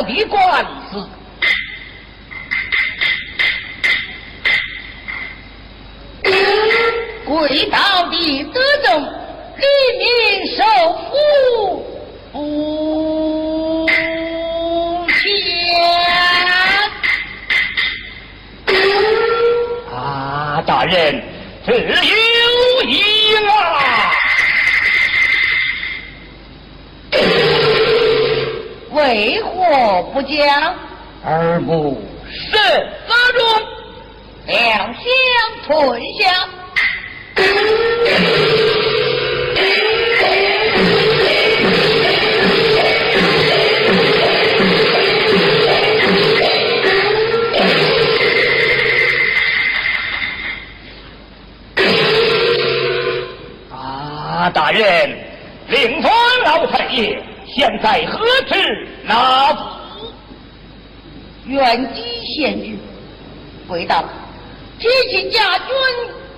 压为何不讲？耳目甚中，两相吞下。啊，大人，令尊老太爷现在何职哪府？原籍县局。贵道，提起家军。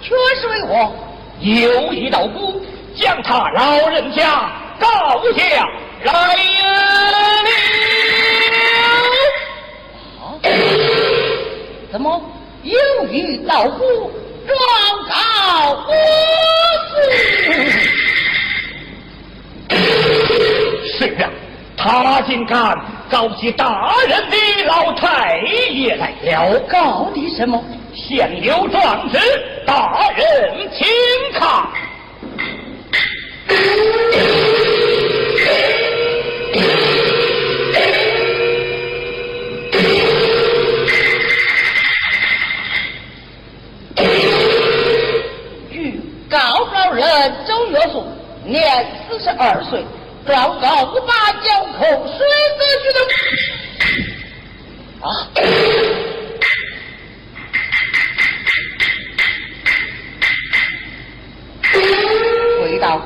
却是为何？有一道姑将他老人家告下来了。怎么有一道姑状告我司？是啊，他竟敢告起大人的老太爷来了。告的什么？现有状子，大人请看。据告状人周月素，年四十二岁，状告五八九口水泽区的啊。道：“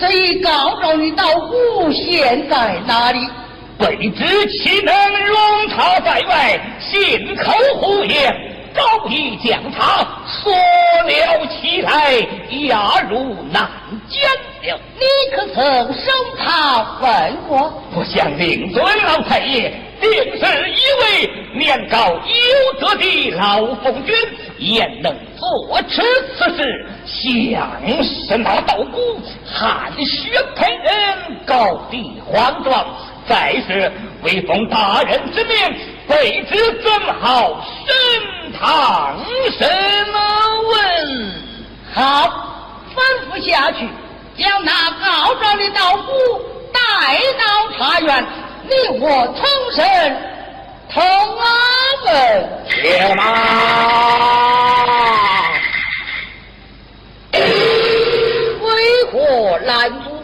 这一告状的道姑现在哪里？未知岂能容他在外信口胡言？早已将他锁了起来，押入南监了。你可曾收他问过？不想令尊老太爷定是一位年高有德的老奉君，焉能坐持此事？想是那道姑汗血喷人，高低慌状。再是为奉大人之命，卑职怎好升堂审问？好，吩咐下去，将那告状的道姑带到茶园，你我同审同问。且慢。为何拦阻？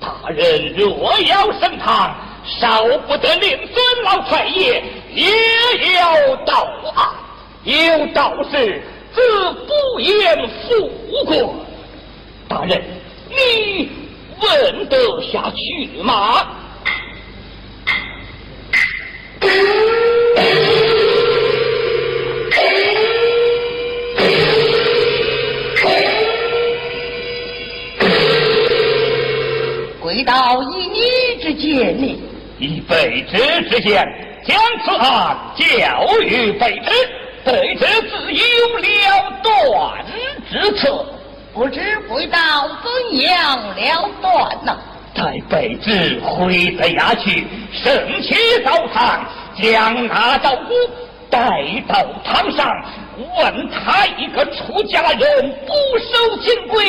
大人若要升堂，少不得令尊老太爷也要道啊。有道是自不言富贵。大人，你问得下去吗？贵道以你之见呢？以卑职之见，将此案交予卑职，卑职自有了断之策。不知不道怎样了断呢？待卑职回得衙去，升起刀堂，将那道姑带到堂上，问他一个出家人不守金规，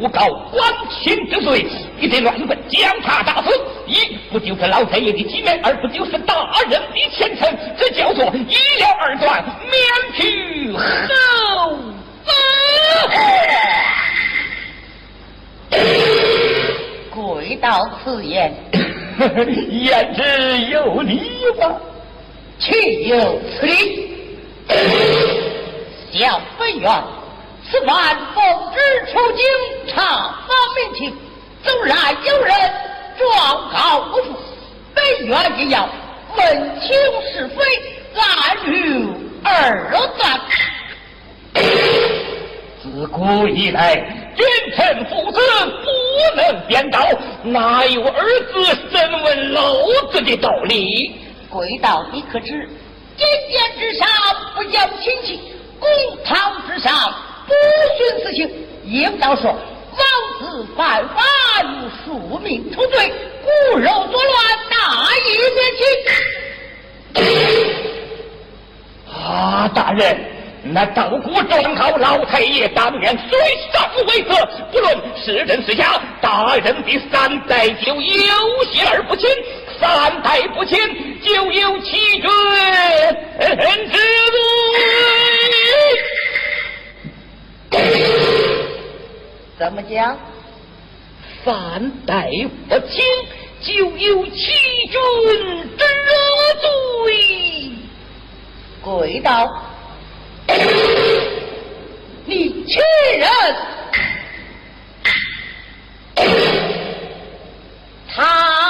诬告官亲之罪，你得乱棍将他打死。一不就是老太爷的体面，二不就是大人的前程，这叫做一了二断，免去后死。贵道此言，言之有理吧？岂有此理？叫本院此番奉旨出京查访民情，纵然有人状告不服，本院也要问清是非，按律而断。自古以来，君臣父子不能颠倒，哪有儿子审问老子的道理？贵道你可知，金殿之上不讲亲戚，公堂之上不徇私情。应当说，王子犯法与庶民同罪，骨肉作乱，大义灭亲。啊，大人。那道姑状告老太爷当年虽上为恶，不论是真是假，大人的三代就有血而不亲，三代不亲就有欺君之罪。怎么讲？三代不亲就有欺君之罪。鬼道。你欺人，他。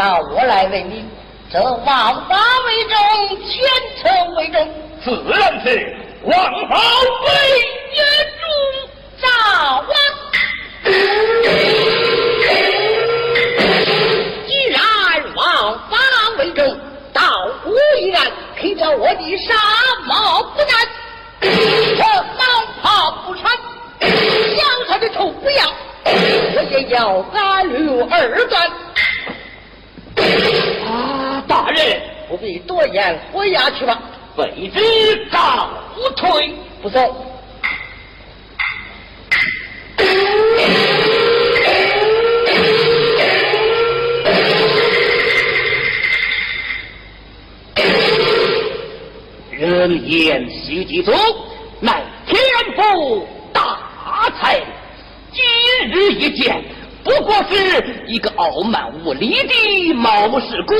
到我来为你，这王法为重，千惩为重，自然是王侯为冤中王。既然王法为重，道姑依然凭着我的杀貌不难，这毛袍不穿，杨他的头不要，我也要斩入二段。啊，大人不必多言，回衙去吧。卑职告退。不走。人言徐继祖乃天赋大才，今日一见，不过是一个傲慢无礼的冒失鬼。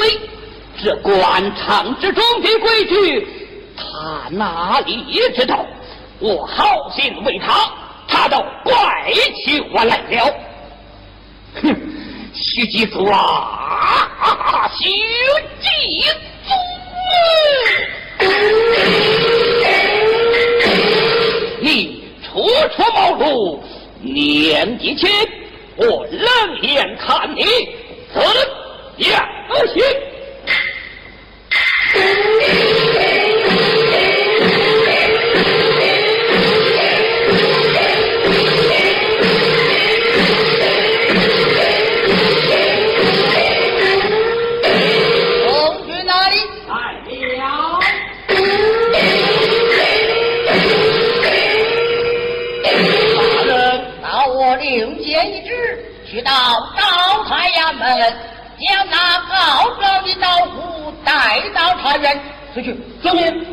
这官场之中的规矩，他哪里也知道？我好心为他，他倒怪起我来了。哼，徐继祖啊，徐继祖！你初出茅庐，年纪轻，我冷眼看你怎样行？将那告状的刀斧带到茶园。出去，遵命。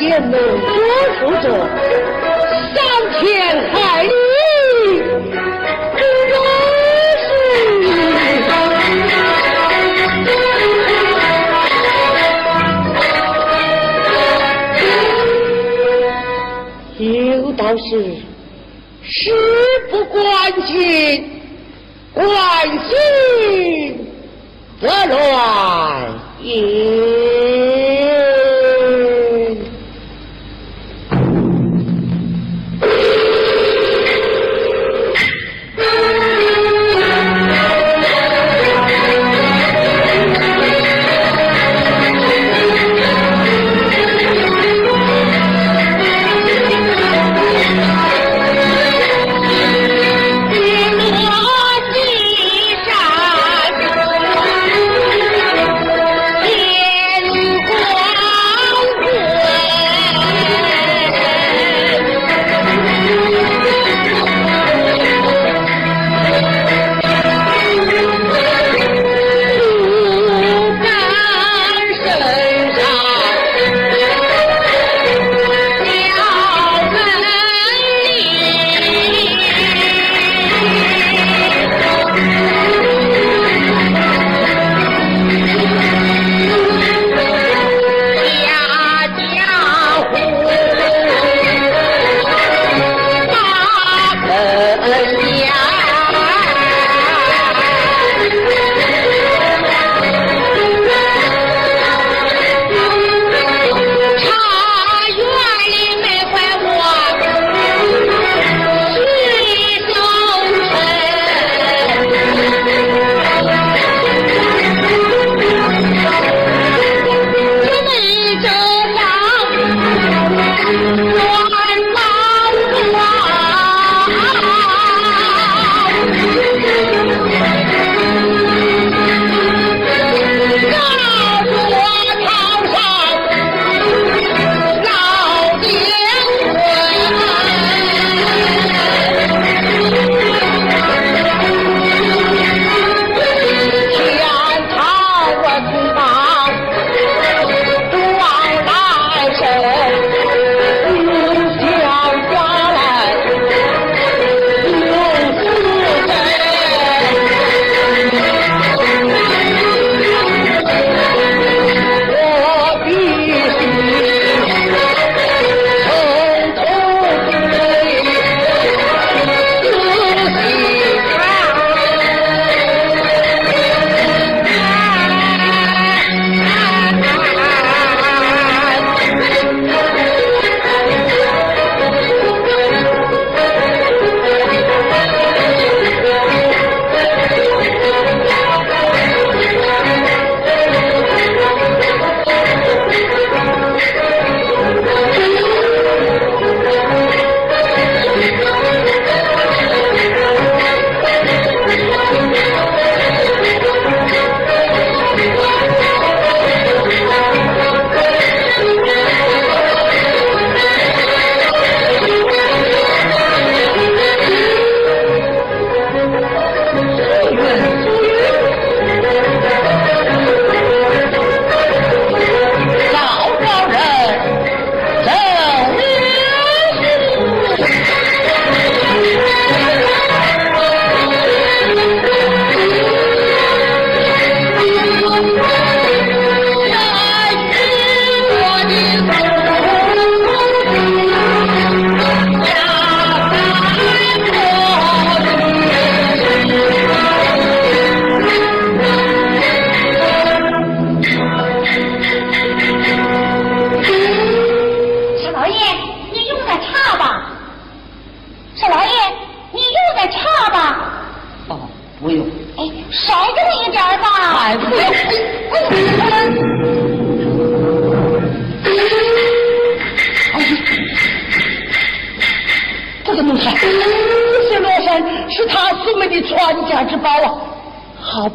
也能多负着伤天害理之事。有道是。事不关心，关心则乱也。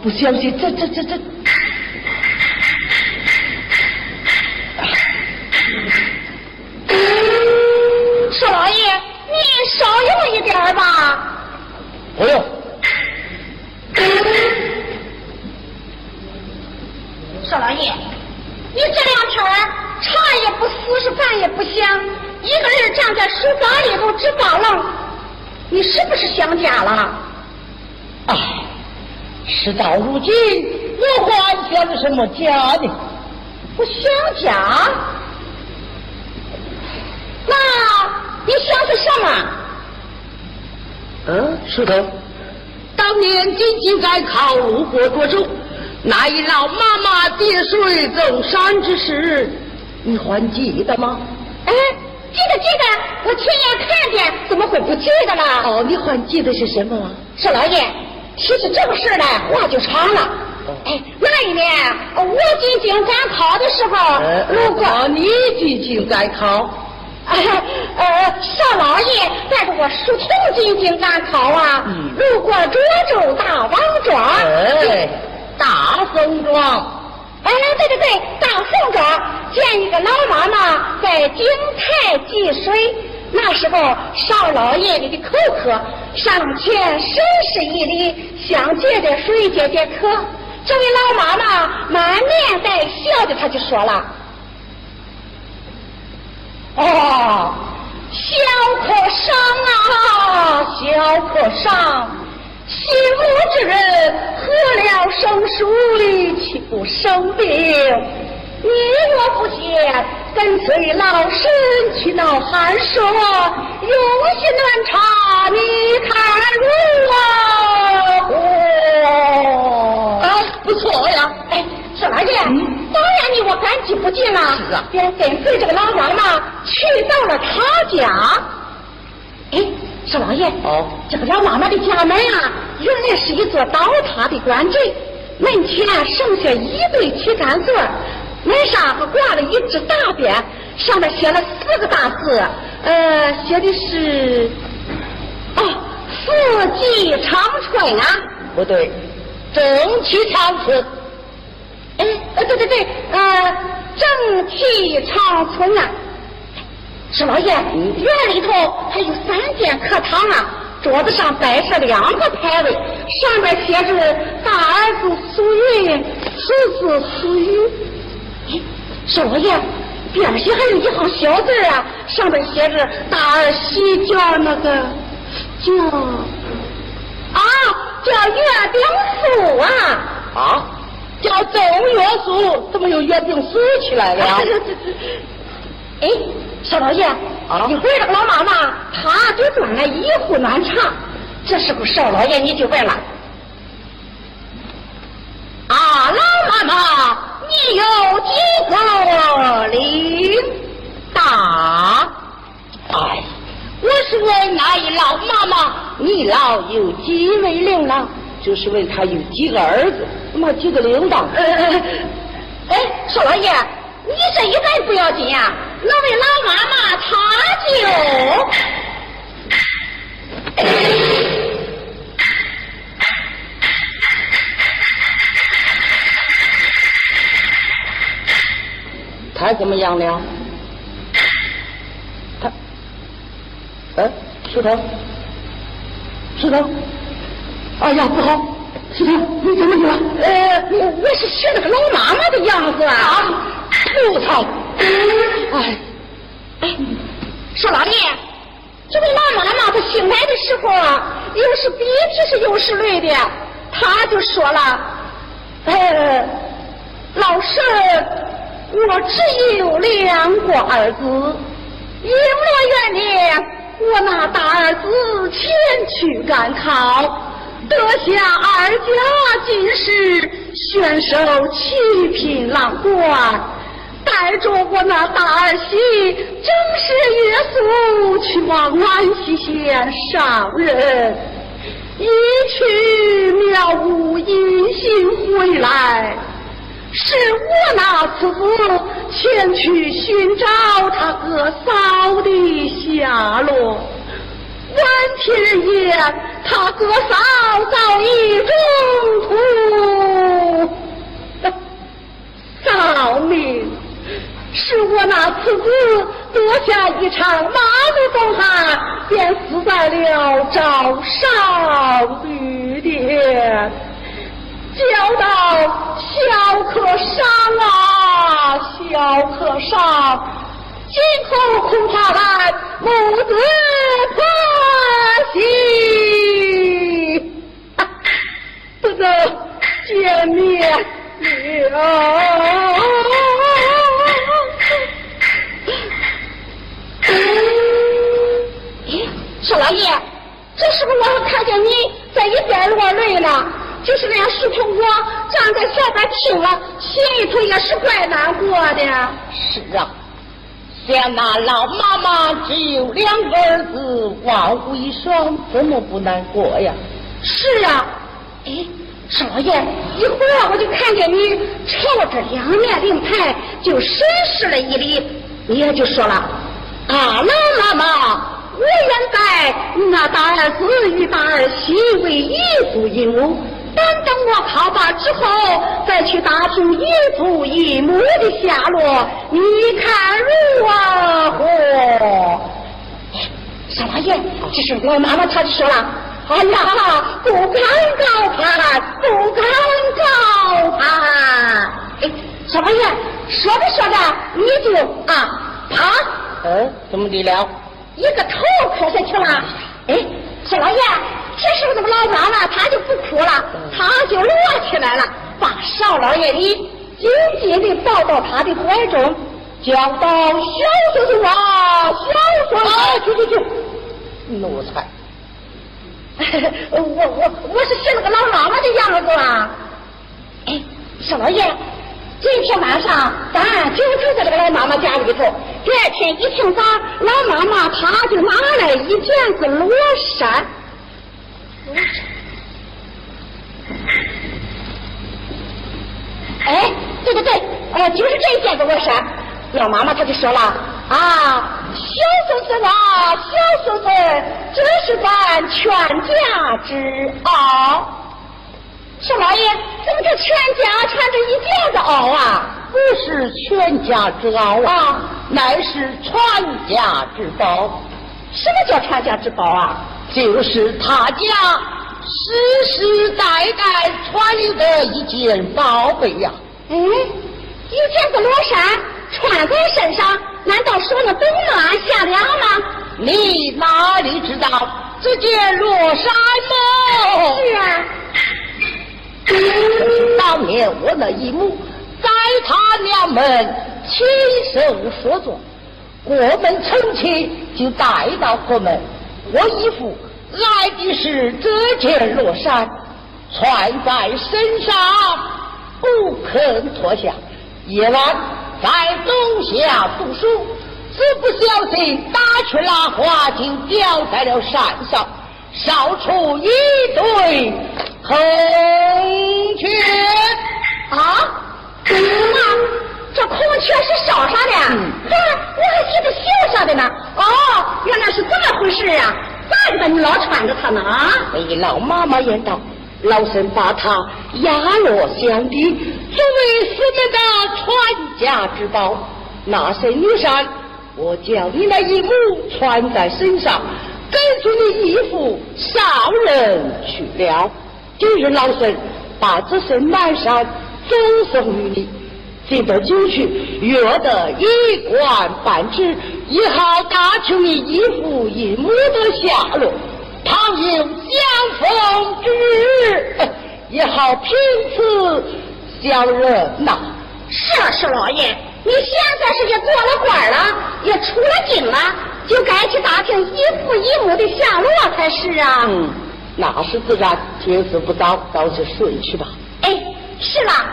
不相信，这这这这！少老爷，你少用一点吧。不用，看这书房里头直发愣，你是不是想家了？哎，事到如今，我还想什么家呢？我想家？那你想的什么？嗯，石头，当年进京赶考，路过涿州，那一老妈妈跌水走山之时，你还记得吗？哎，记得记得，我亲眼看见，怎么会不记得了？哦，你还记得是什么吗？少老爷，提起这个事来，话就长了。哎，那一年我进京赶考的时候，路过哦，你进京赶考。呃，少老爷带着我书童进京赶考啊，嗯路过涿州大王庄，哎，大宋庄。哎，对对对，大宋庄见一个老妈妈在井台汲水，那时候少老爷你的口渴，上前深施一礼，想借点水解解渴。这位老妈妈满面带笑的，她就说了。哦，小客上啊，小客上，心无之人，喝了生水，岂不生病？你若不嫌，跟随老身去闹寒舍，用心暖茶，你看如何？啊，不错呀。哎，少老爷，当然你我感激不尽了。是啊便跟随这个老妈妈去到了他家。哎，少老爷，哦，这个老妈妈的家门啊，原来是一座倒塌的官宅，门前剩下一对旗杆座，门上还挂了一只大匾，上面写了四个大字，呃，写的是，哦，四季长春啊。不对，正气长春。哎，呃，对对对，呃，正气长春啊。少老爷，嗯院里头还有三间客堂啊，桌子上摆设两个牌位，上面写着“大儿子苏云，次子苏玉”。哎，少老爷，边上还有一行小字啊，上面写着“大儿媳叫那个叫啊，叫月饼酥啊。”啊，叫正月苏，怎么又月饼酥起来了？哎，少老爷，啊一会儿这个老妈妈她就端来一壶暖茶，这时候少老爷你就问了，啊，老妈妈，你有几个领大？哎，我是问那一老妈妈，你老有几位领郎？就是问他有几个儿子，么几个铃铛？呃，哎，少老爷，你这一问不要紧呀、那位老妈妈她就。他怎么样了？他，哎，石头，石头，哎呀，不好，石头，你怎么了？呃，我我是学那个老妈妈的样子啊！不操！哎，哎，说老弟，这位老妈妈她醒来的时候啊，又是鼻涕是又是泪的，她就说了，呃，老师，我只有两个儿子，璎珞园里，我那大儿子前去赶考。得下二甲进士，选手七品郎官，带着我那大儿媳，正是月宿去往安溪县上任，一去渺无音信回来，是我那次前去寻找他哥嫂的下落。闻听言，他哥嫂早已中途 丧命，是我那次子得下一场马路风寒，便死在了赵少旅店。叫到小可上啊，小可上，今后恐怕来母子婆媳，不能见面了。少老爷，这时候我还看见你在一边落泪呢，就是那样石头我站在下边听了，心里头也是怪难过的。是啊，像那老妈妈只有两个儿子，万无一双，怎么不难过呀？是啊，哎，少老爷，一会儿我就看见你朝着两面灵台就审视了一礼，你也就说了，啊，老妈妈。我愿拜那大儿子与大儿媳为一父一母，等等我考罢之后，再去打听一父一母的下落，你看如何？少老爷，这是我妈妈，她就说了：“哎呀，不敢高攀，不敢高攀。”哎，少老爷说着说着，你就啊，啪，嗯，怎么的了？一个头磕下去了，哎，小老爷，这时候怎么老妈妈她就不哭了，她就乐起来了，把少老爷你紧紧的抱到他的怀中，叫到：“小叔叔啊，小孙子，去去去，奴才，我我我是学那个老妈妈的样子啊，哎，少老爷。今天晚上，咱就住在这个老妈妈家里头。第二天一清早，老妈妈她就拿来一件子罗衫。哎，对对对，哎，就是这一件子罗衫。老妈妈她就说了啊，小孙子啊，小孙子，这是咱全家之宝。少老爷，怎么这全家穿着一件子袄啊？不是全家之袄啊，乃是传家之宝。什么叫传家之宝啊？就是他家世世代代传留的一件宝贝呀。嗯，一件子罗衫穿在身上，难道说那冬暖夏凉吗？你哪里知道这件罗衫吗？是啊。当年我那一母在他娘们亲手所做，过门成亲就带到过门。我姨父来的是这件罗衫，穿在身上不肯脱下。夜晚在冬下读书，只不小心打去那花镜，掉在了山上，烧出一堆。孔雀啊，妈，这孔雀是烧上的，我我还记得绣上的呢。哦，原来是这么回事啊！怪不得你老穿着它呢啊！哎，老妈妈言道，老身把它压落相地，作为师门的传家之宝。那身女衫，我叫你那一母穿在身上，给出你义父上人去了。今日老孙把这身满山赠送于你，进得酒去，约得一官半职，以好打听你一父一母的下落。倘有相逢之日，也好凭此相认呐。是啊，是老爷，你现在是也做了官了，也出了京了，就该去打听一父一母的下落才是啊。嗯。那是自然，天时不早，早去睡去吧。哎，是啦。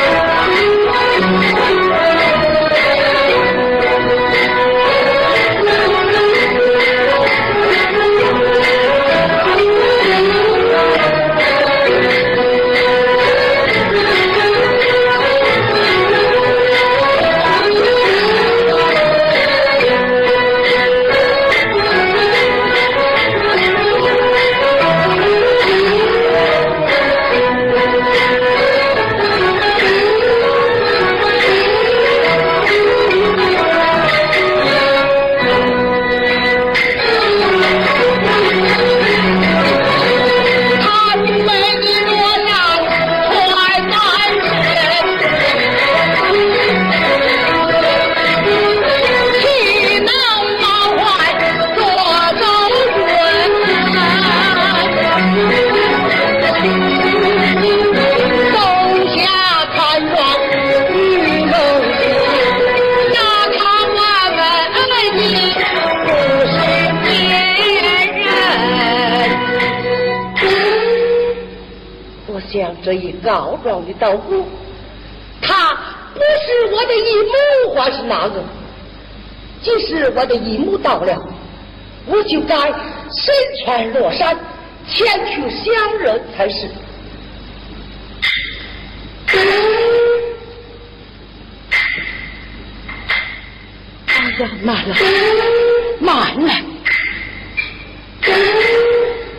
告状的道姑，他不是我的姨母，还是哪个？即使我的姨母到了，我就该身穿罗衫前去相认才是。哎呀，慢了，慢了！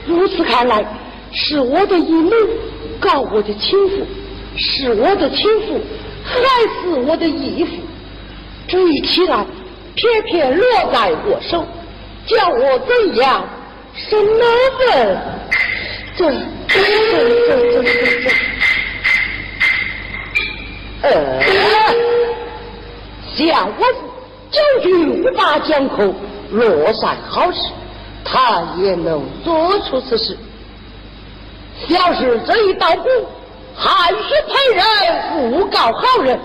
如此看来，是我的姨母告我的亲父，是我的亲父害死我的义父。这一起来，偏偏落在我手，叫我怎样生难问？这这这这这这，呃，像我九句无法讲口，落善好事，他也能做出此事。要是这一道鼓，含血赔人，诬告好人，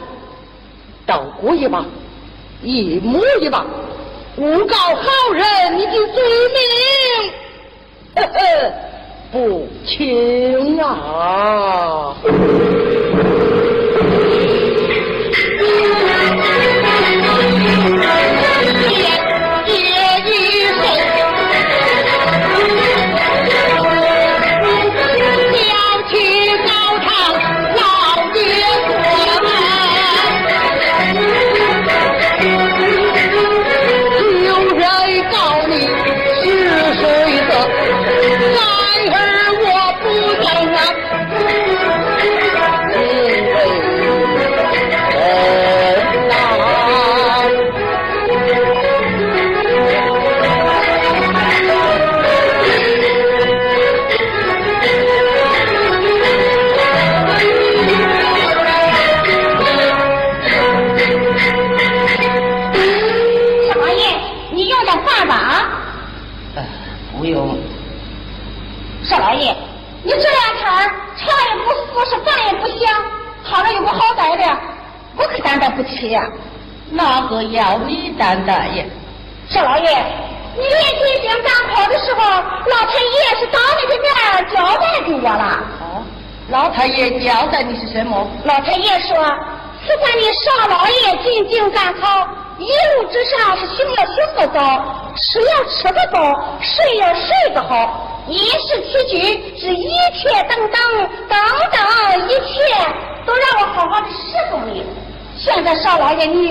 道姑一把。一模一把，诬告好人，你的罪名，不轻啊！太爷交代你是什么？老太爷说，此番你少老爷进京赶考，一路之上是行要行个早，吃要吃个饱，睡要睡个好，衣食起居是一切等等等等，一切都让我好好的侍奉你。现在少老爷你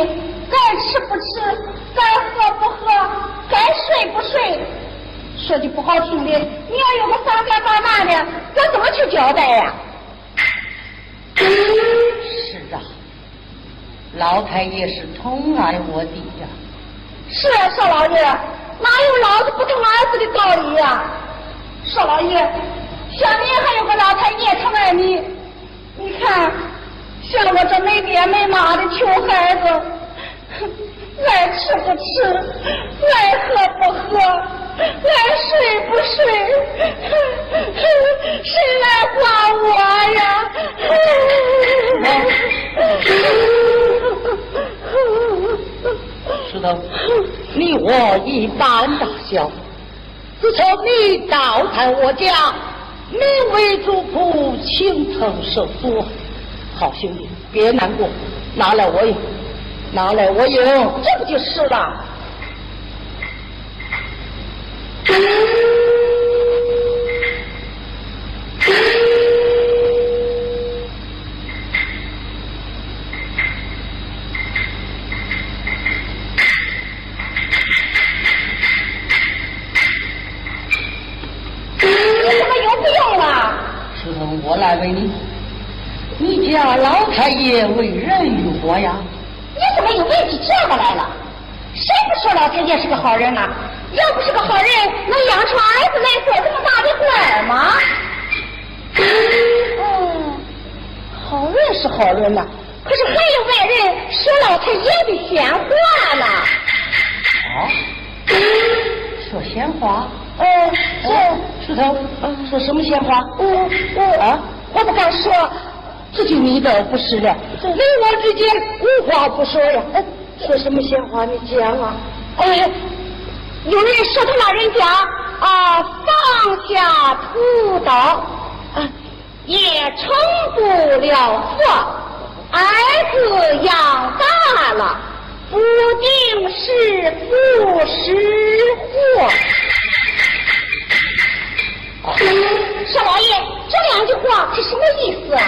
该吃不吃，该喝不喝，该睡不睡，说句不好听的，你要有个三干八烂的，我怎么去交代呀啊，老太爷是疼爱我的呀。是啊，少老爷，哪有老子不疼儿子的道理呀？少老爷，下面还有个老太爷疼爱你，你看。像我这没爹没妈的穷孩子，爱吃不吃，爱喝不喝，爱睡不睡，谁来管我呀？石头，你我一般大小，自从你倒在我家，你为主仆，情曾受阻。好兄弟，别难过，拿来我用，拿来我用，这不就是了？你怎么又不用了？石头，我来为你。你家老太爷为人如何要不是个好人，能养出儿子来做这么大的官儿吗？嗯，好人是好人呐，可是还有外人说老太爷的闲话呢。啊？说闲话？嗯，石头，说什么闲话？嗯嗯啊，我不敢说。这就你的不是了，你我之间无话不说呀。说什么闲话？你讲啊！哎，有人说他老人家啊放下屠刀啊，也成不了佛。儿子养大了，不定是福是祸。少老爷，这两句话是什么意思啊？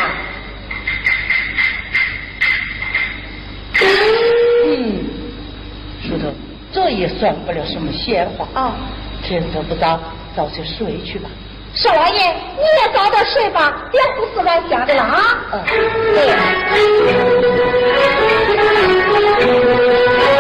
嗯，这也算不了什么闲话啊。天色不早，早些睡去吧。少王爷，你也早点睡吧，别胡思乱想的了啊。嗯，这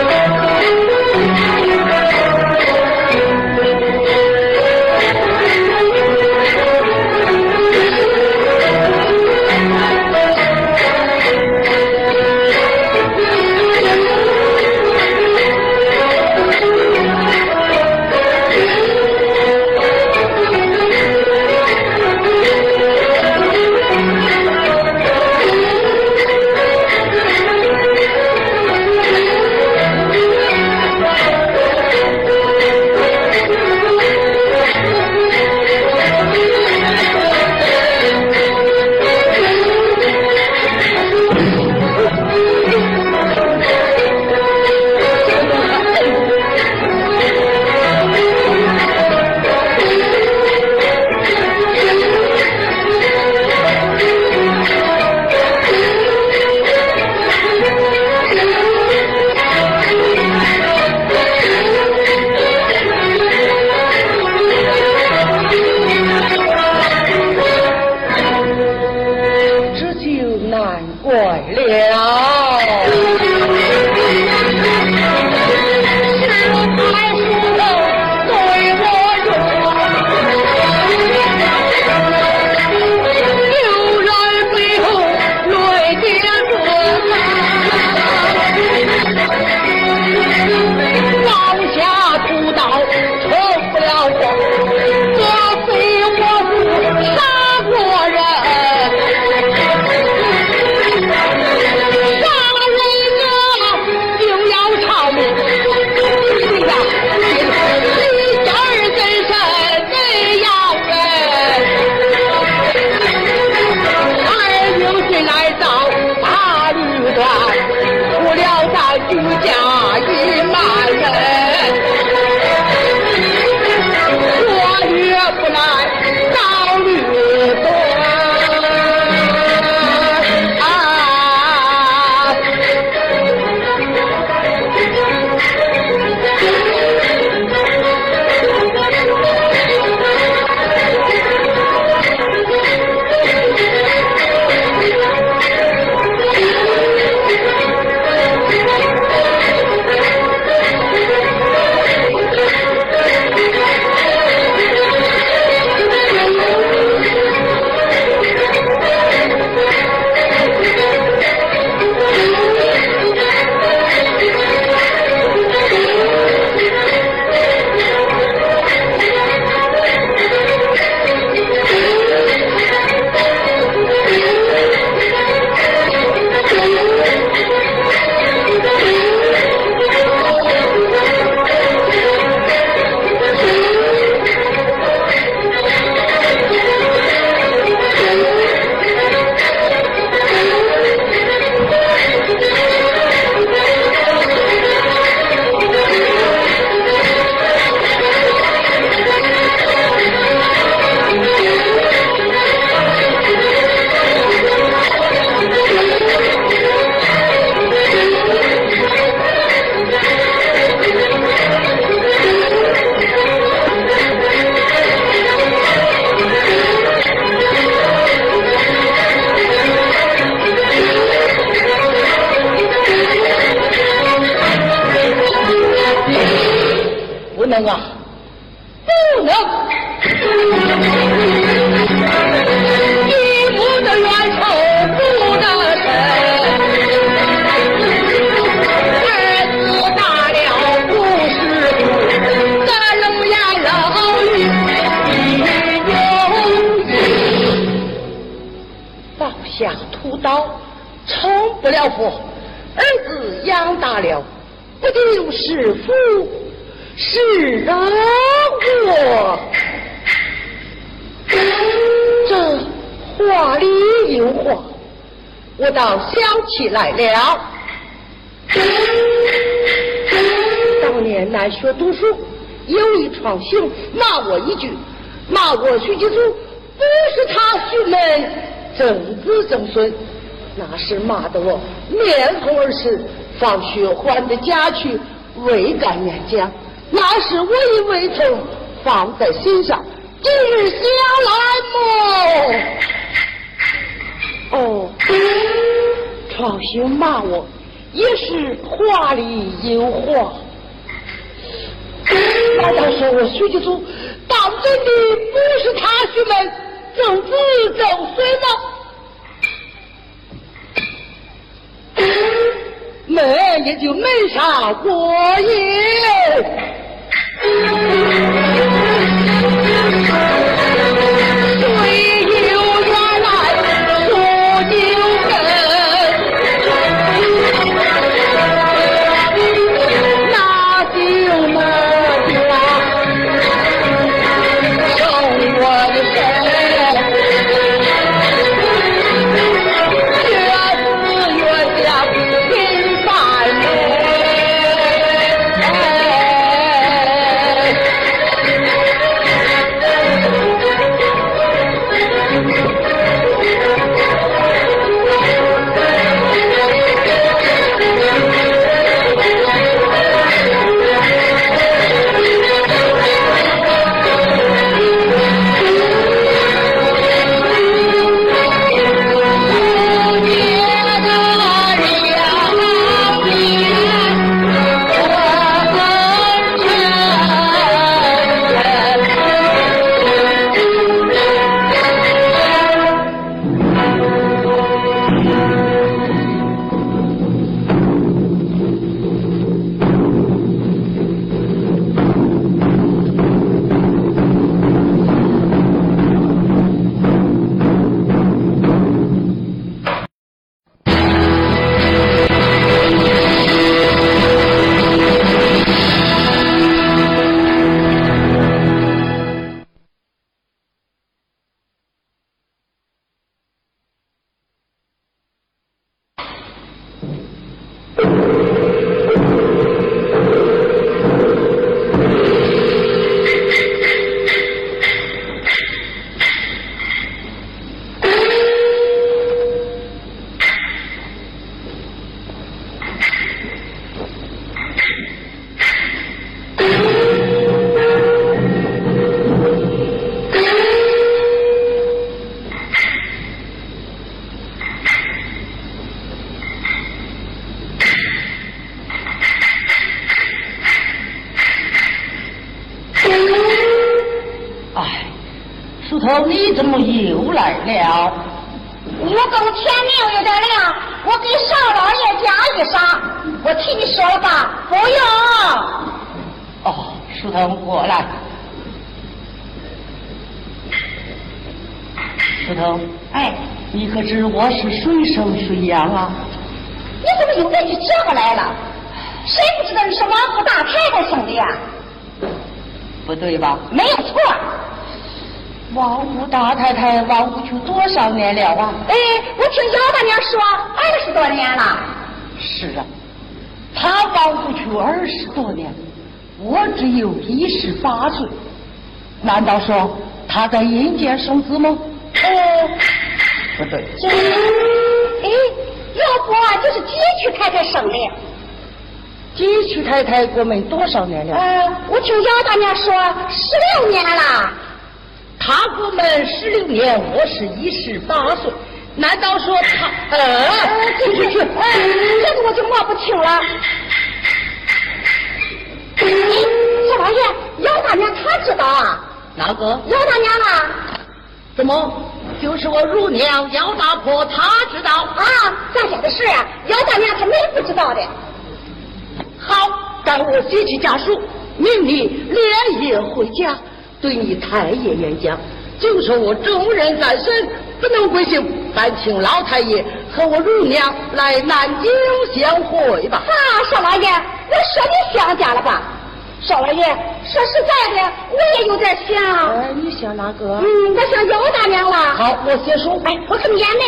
将。那是我已未曾放在心上，今日想来么？哦，闯兄骂我也是话里有话。难道说我徐继祖当真的不是他兄们正子正孙吗？没也就没啥过瘾难道说他在阴间生子吗？哦，不对。哎，要不就是接去太太生的。接娶太太过门多少年了？呃，我听姚大娘说十六年了。他过门十六年，我是一十八岁。难道说他？呃，去去去，哎，这个我就摸不清了。小老爷，姚大娘她知道啊？哪个？姚大娘啊？怎么？就是我乳娘姚大婆，她知道啊？咱家的事啊，姚大娘她没不知道的。好，待我写起家书，命你连夜回家，对你太爷演讲，就说我重任在身，不能归行，烦请老太爷和我乳娘来南京相会吧。啊，少老爷，我说你想家了吧？少老爷，说实在的，我也有点想。哎，你想哪个？嗯，我想姚大娘了。好，我先说。哎，我看你演嘞。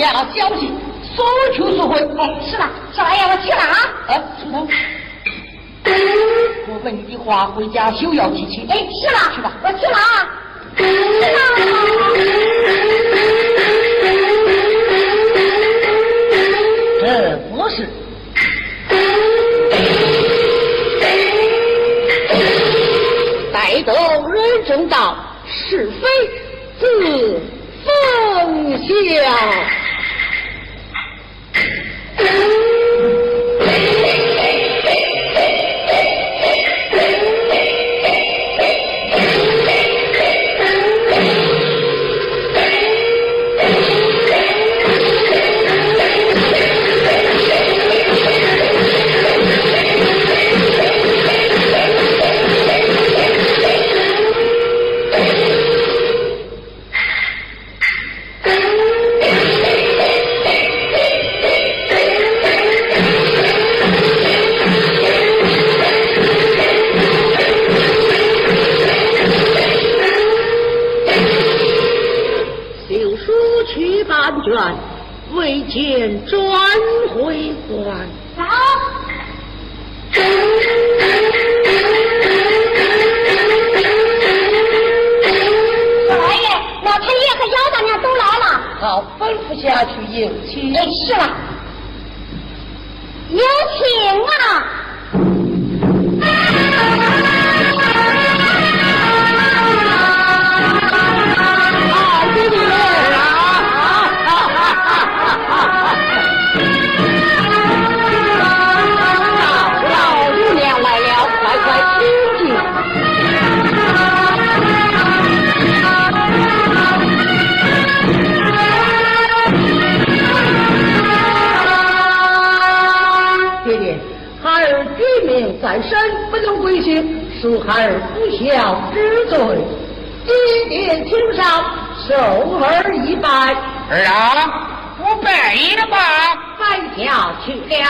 要多加小心，速去速回。哎，是了，少老爷，我去了啊。哎，出头，我问你的话，回家休要提起。哎，是了，去吧我去了啊。这不是。待斗人正道，是非自分晓。下去。哎，是了，儿不孝之罪。爹爹请上，受儿一拜。儿啊，我拜了吧。拜下去了。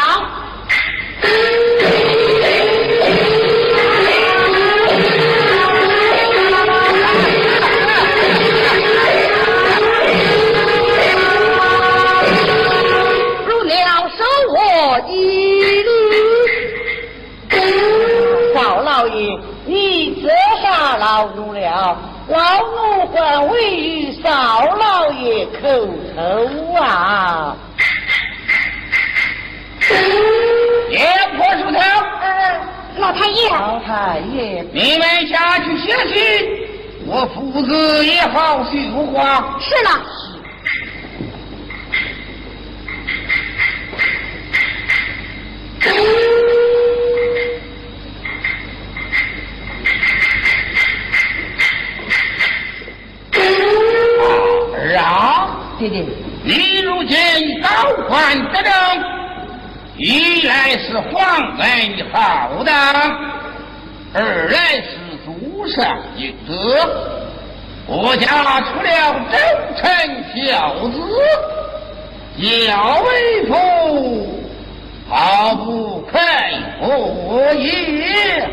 头啊！也破书头，呃，老太爷，老太爷，你们下去歇息，我父子也好叙话。是了，儿 你如今高官得政，一来是皇恩浩荡，二来是祖上应得。国家出了忠臣孝子，要为父，毫不佩服也。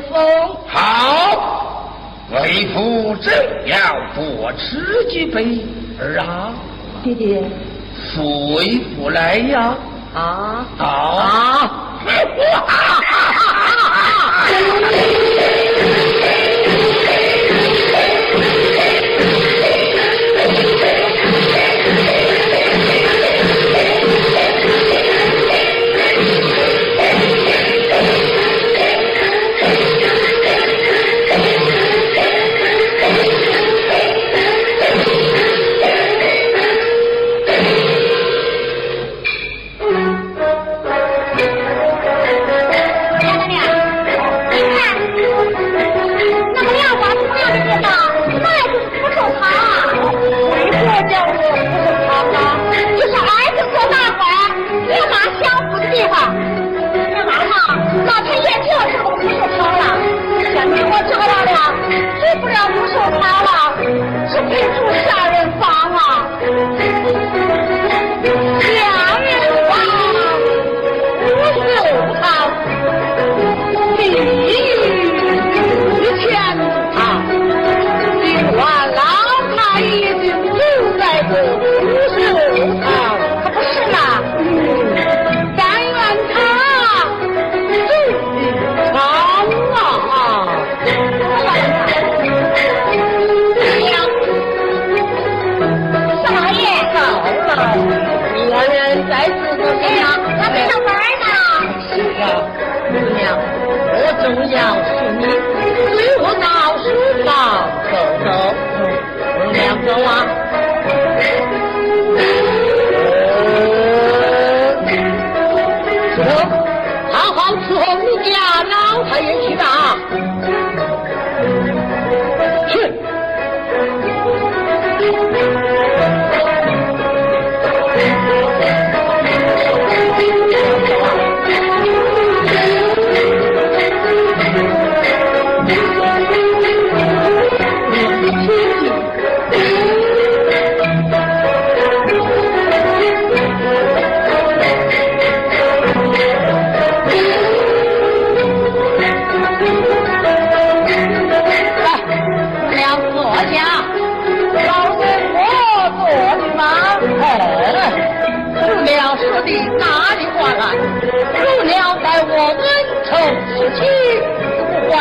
风。好，为父正要多吃几杯儿啊！弟弟父为父来呀！啊好啊！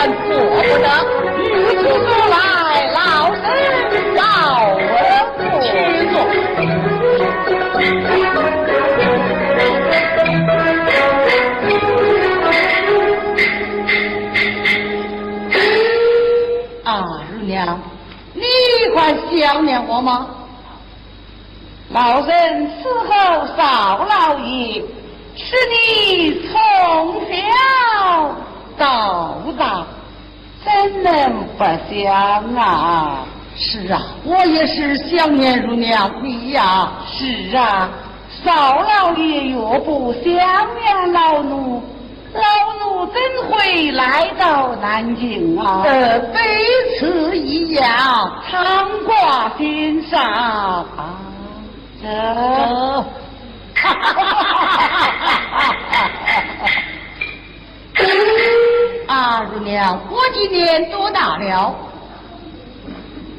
不管做不得。如此说来，老身饶我去做。啊，乳娘，你还想念我吗？老人伺候少老爷，是你从小到大，怎能不想啊？是啊，我也是想念如娘你呀。是啊，少老爷若不想念老奴，老奴怎会来到南京啊？呃非此一样，常挂心上啊。这，啊，姑娘，我今年多大了？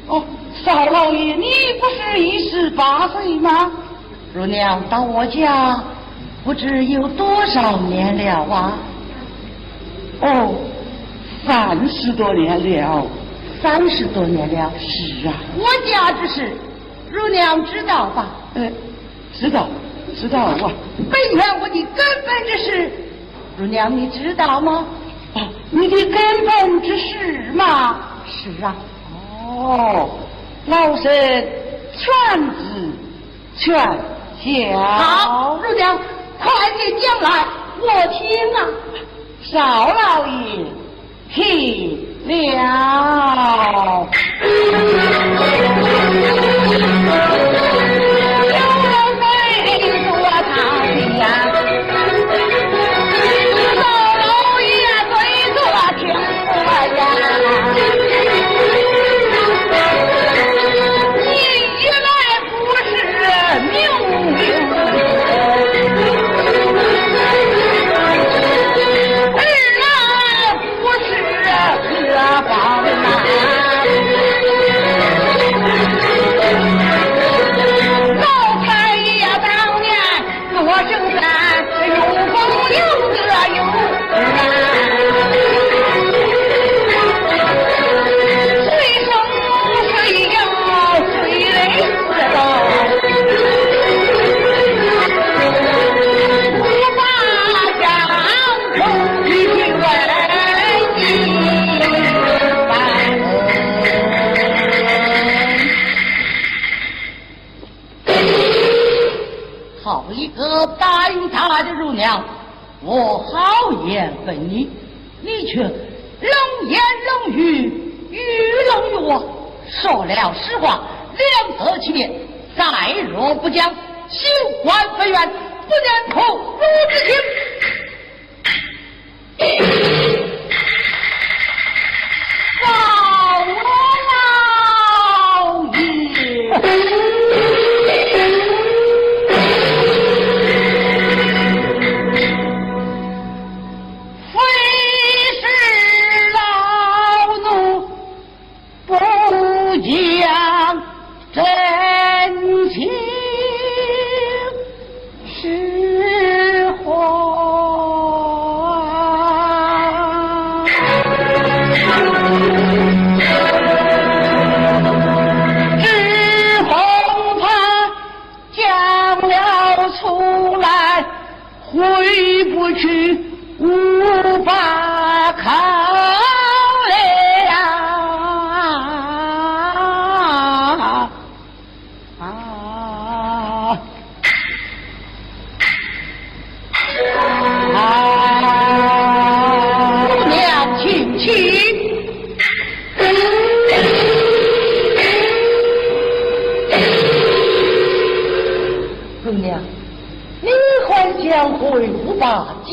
哦，少老爷，你不是一十八岁吗？如娘到我家不知有多少年了啊？哦，三十多年了，三十多年了。是啊，我家之事，如娘知道吧？呃，知道，知道啊。本院我的根本之事，乳娘你知道吗？哦，你的根本之事嘛？是啊。哦，老身全知全晓。好，乳娘，快给讲来，我听啊。少老爷听了。娘！我好言问你，你却冷言冷语，愚弄于我。说了实话，两得其面；再若不讲，休官非愿，不念苦如之情。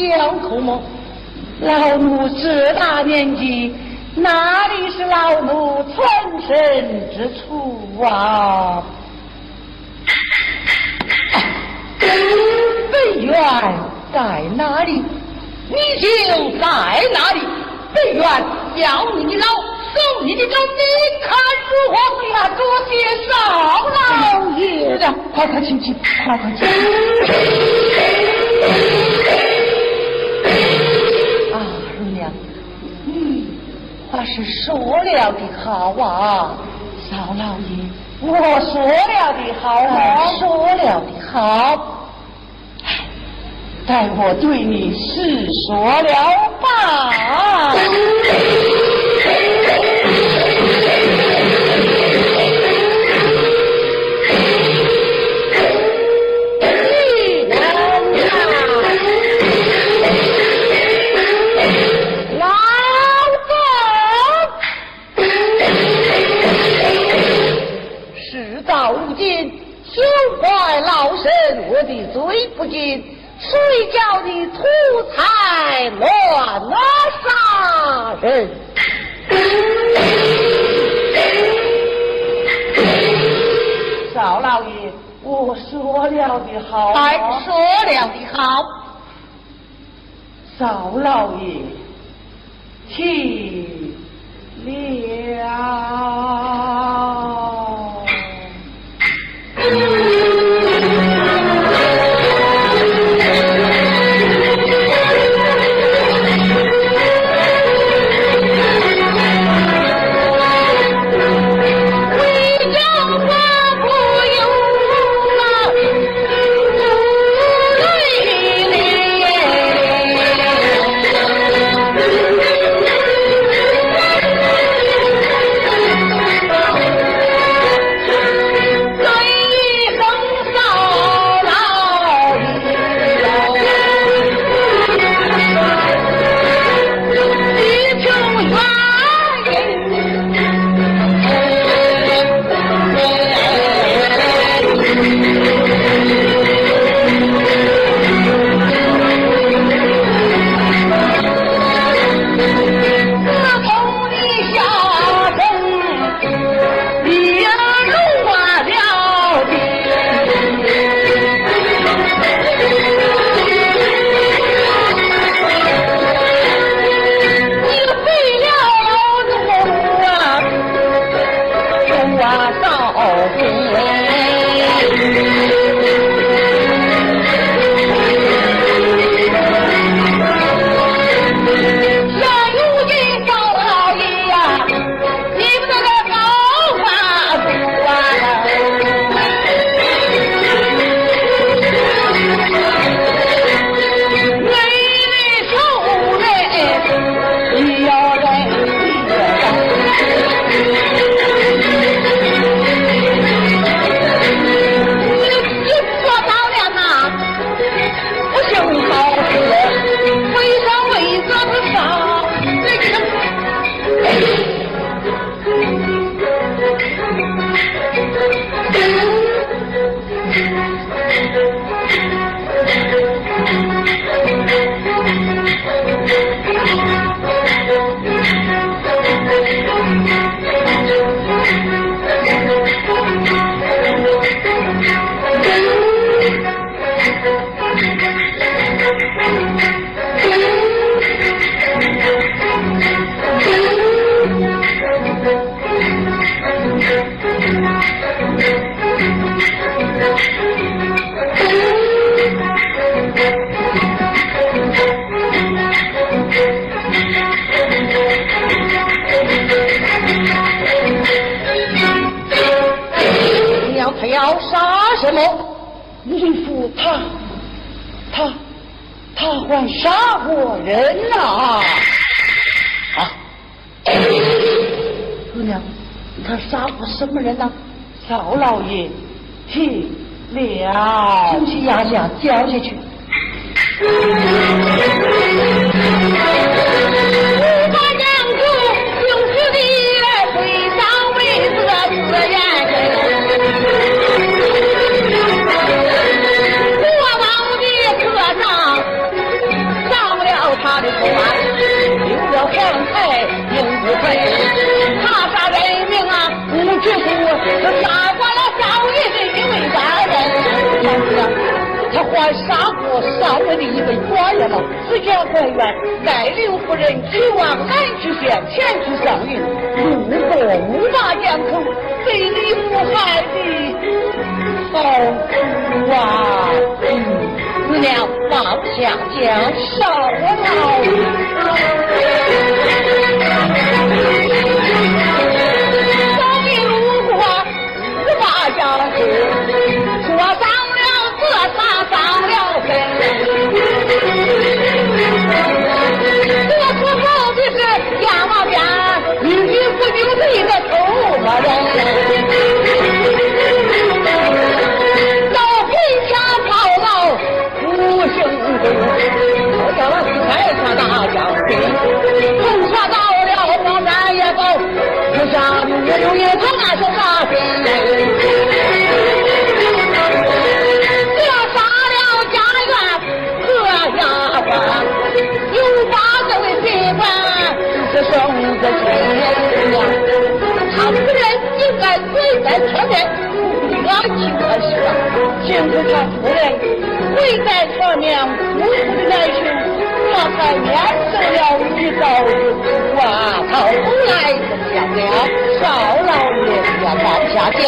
江口吗？老奴这大年纪，哪里是老奴存身之处啊？北院在哪里？你就在哪里？本院要你的老，送你的走，你看如何？呀，多谢少老爷的，快快请进，快快请。他是说了的好啊，少老爷，我说了的好吗？说了的好，待我对你是说了吧。罪不尽，谁叫你土财乱杀人？赵老爷，我说了的好，还说了的好。赵老爷，听了。么？女夫他他他还杀过人呐！啊！姑娘，他杀过什么人呢？少老爷去了，请去衙下交下去。他还杀过少爷的一位官员了。自家官员带领夫人去往安区县前去上运，路过五马江口，被李府害的好苦啊！嗯，姑娘放下江少了。才下大江水，碰下到了黄山也走，不下我有一头那是啥身？这杀了家园和衙官，又把这位宾官是生子亲呀。他夫人应该跪在床边，我请他是吧？见着他夫人跪在床面，苦苦的哀外面受了一刀之苦啊！他后来就想了，少老爷要放下江。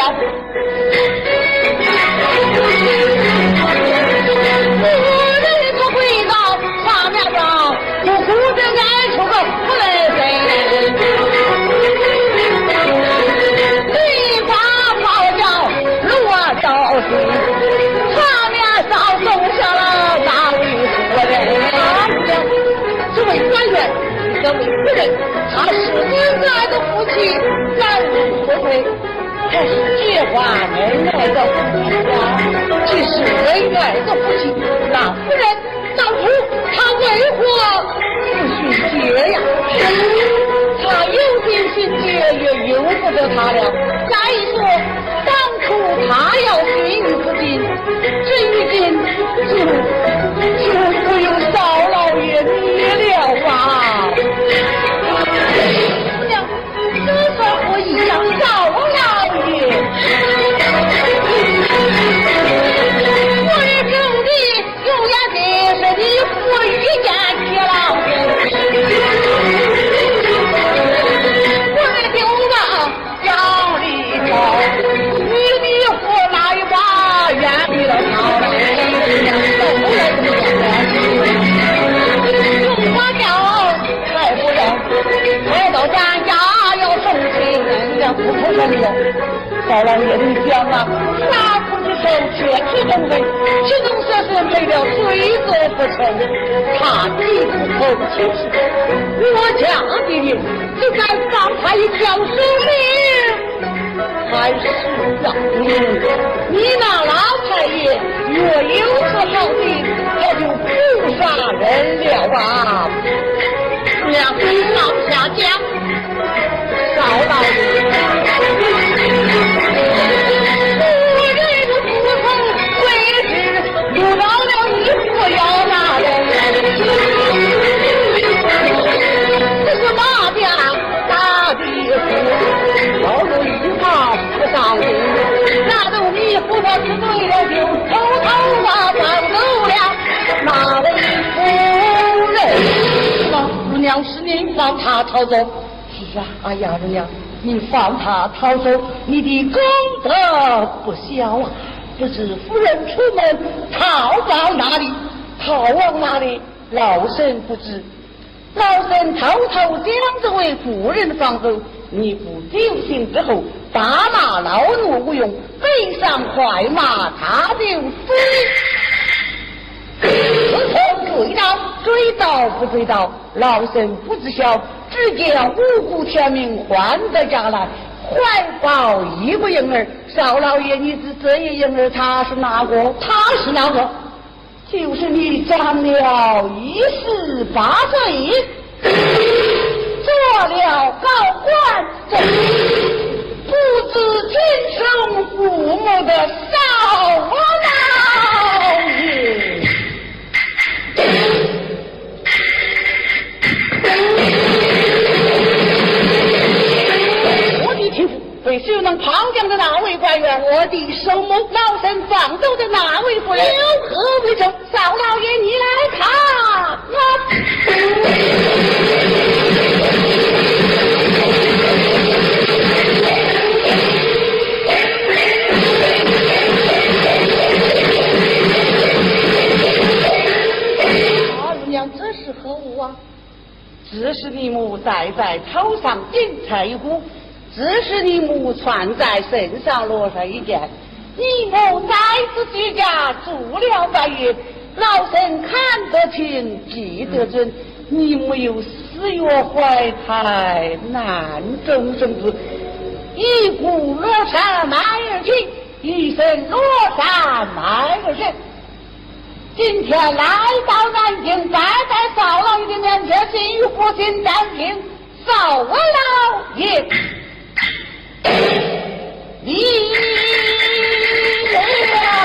夫人，他是恩爱的夫妻，难入何罪？还是结婚恩爱的夫妻呀？既是恩爱的夫妻，那夫人当初他为何不许结呀？他有心寻结，也由不得他了。再说，当初他要寻自尽，这如今就就只有少老爷你少老爷，你想啊，杀父之仇，血之动人，岂能说是为了罪恶不成？他既不口其实，我家的人就该放他一条生命。还是啊，嗯，你那老太爷若有此好心，他就不杀人了啊！两腿放放他逃走。是啊，哎呀，姑娘，你放他逃走，你的功德不小啊！不知夫人出门逃到哪里？逃往哪里？老身不知。老身偷偷将这位妇人放走，你不丢心之后，大马劳奴无用，背上快马他就死。追到，追到不追到，老身不知晓。只见五谷天明换在家来，怀抱一个婴儿。少老爷，你知这一婴儿他是哪个？他是哪个？就是你长了一十八岁，做了高官，不知亲生父母的少老亲父被修能跑将的哪位官员，我的首母老身放走的哪位夫人，有何为证？少老爷，你来看。二娘，这是何物啊？这是你母戴在头上顶彩一股，这是你母穿在身上落上一件。你母在此居家住了半月，老身看得清，记得准。你母有四月怀胎，难终生子，一股落山埋儿去，一身落山埋儿去。今天来到南京，拜在少老爷的面前，心与父亲担听少老爷，你来了。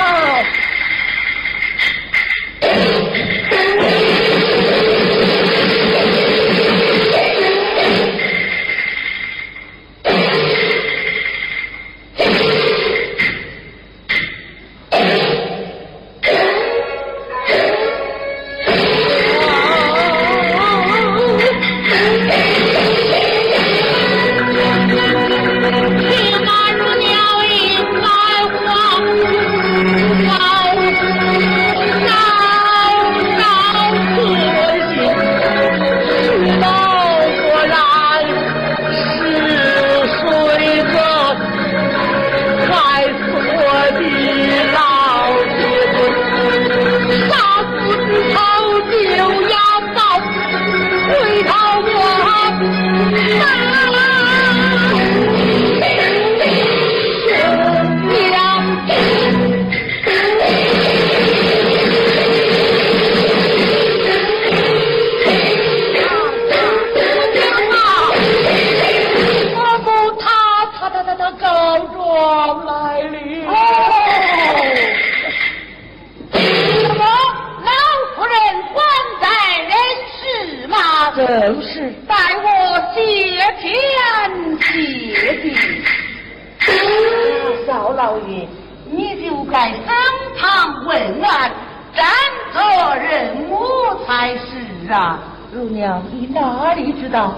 少老爷，你就该升堂问案，站着任务才是啊。乳娘，你哪里知道？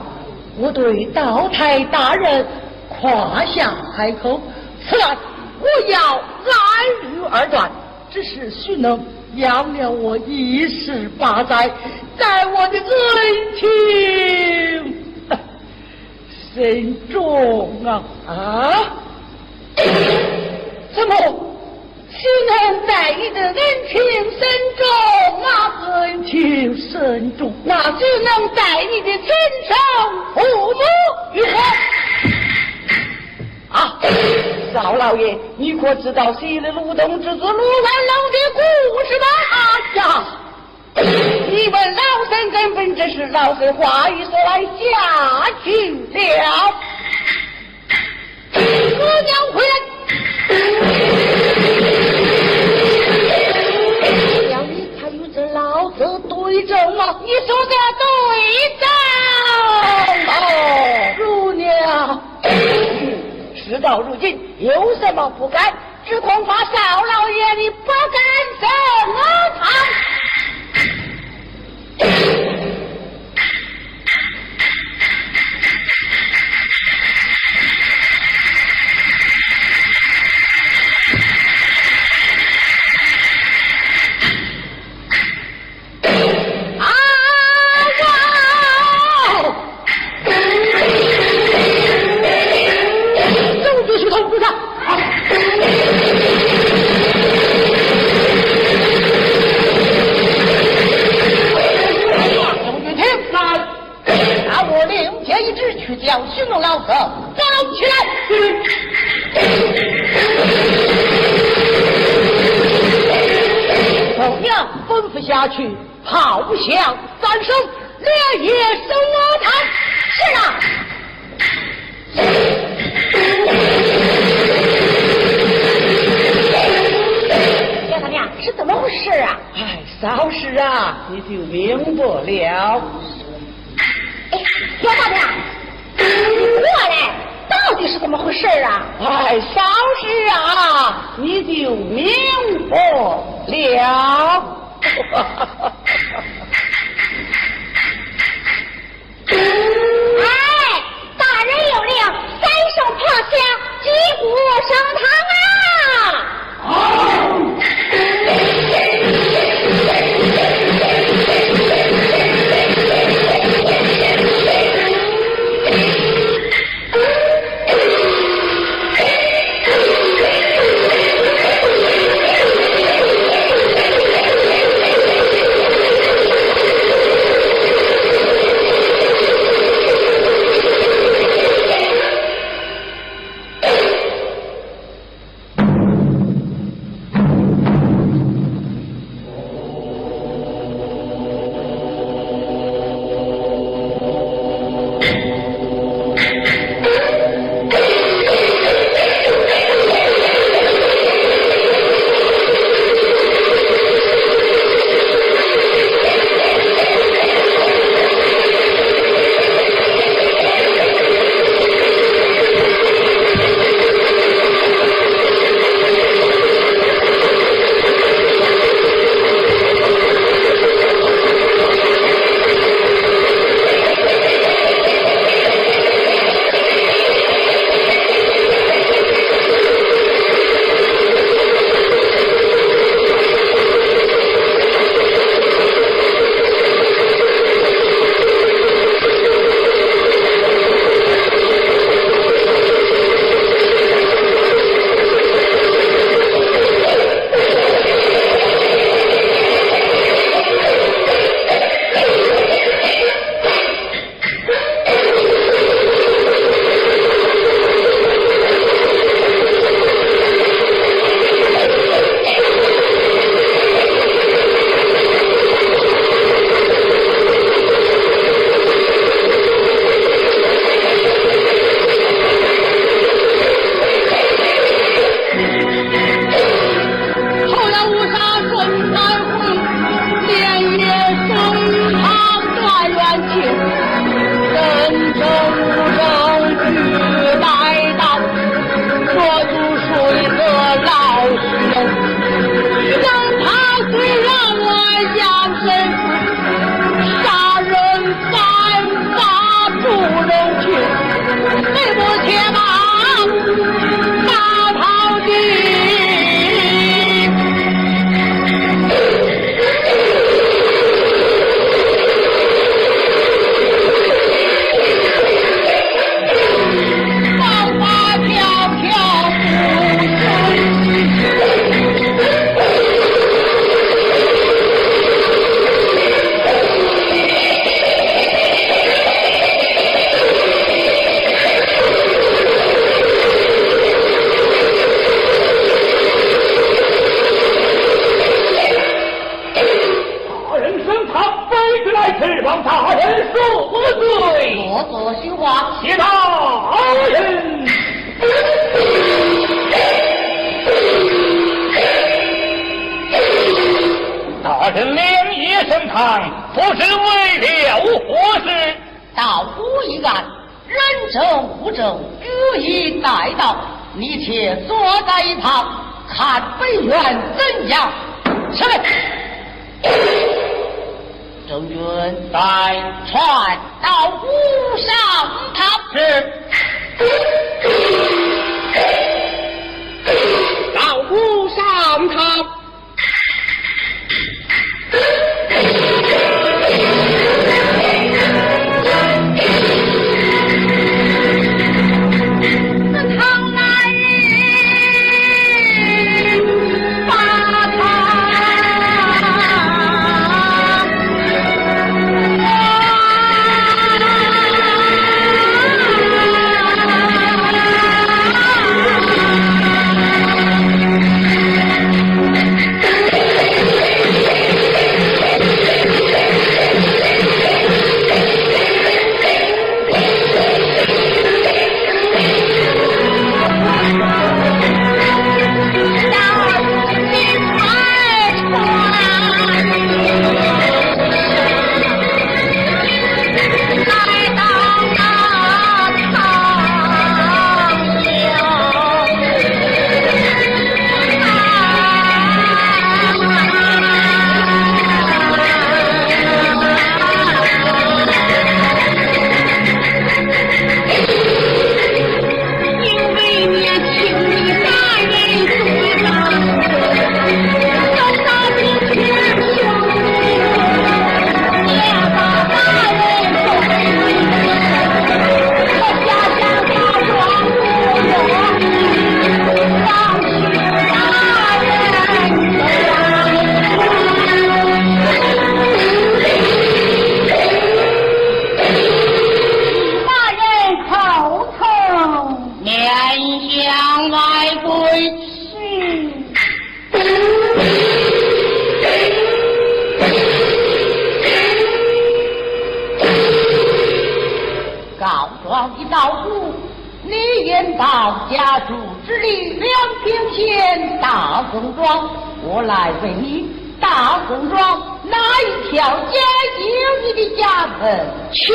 我对道台大人夸下海口，此来我要来日二断，只是许能养了我一十八载，在我的恩情深重啊啊！怎么？岂能在你的恩情深重啊？恩情深重，那只能在你的亲生父母与何？啊，少老爷，你可知道昔日鲁东之子鲁安楼的故事吗？啊呀！你问老身根本这是老身话语说来下去了。姑娘回来。娘，你看有这老子对证吗？你说的对证哦，乳娘。事到如今，有什么不敢？只恐怕少老爷你不敢升堂。叫徐龙老哥走起来！众 娘吩咐下去，炮响三声，连夜收瓦台。是啊。廖么娘是怎么回事啊？哎，稍时啊，你就明白了。哎，廖大娘。过来，到底是怎么回事啊？哎，少时啊，你就明白了。哎，大人有令，三声炮响，击鼓升堂啊！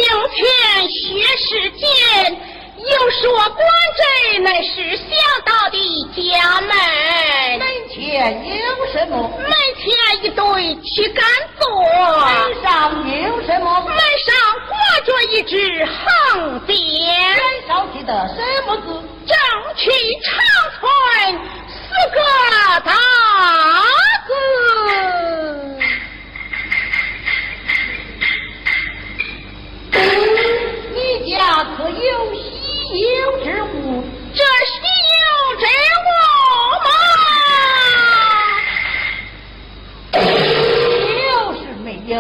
门前学石阶，又说关镇乃是孝道的家门。门前有什么？门前一堆旗杆座。门上有什么？门上挂着一只横匾。人少记得什么字？正气长存四个大字。可有稀有之物？这稀有之物吗？就是没有。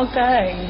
Okay.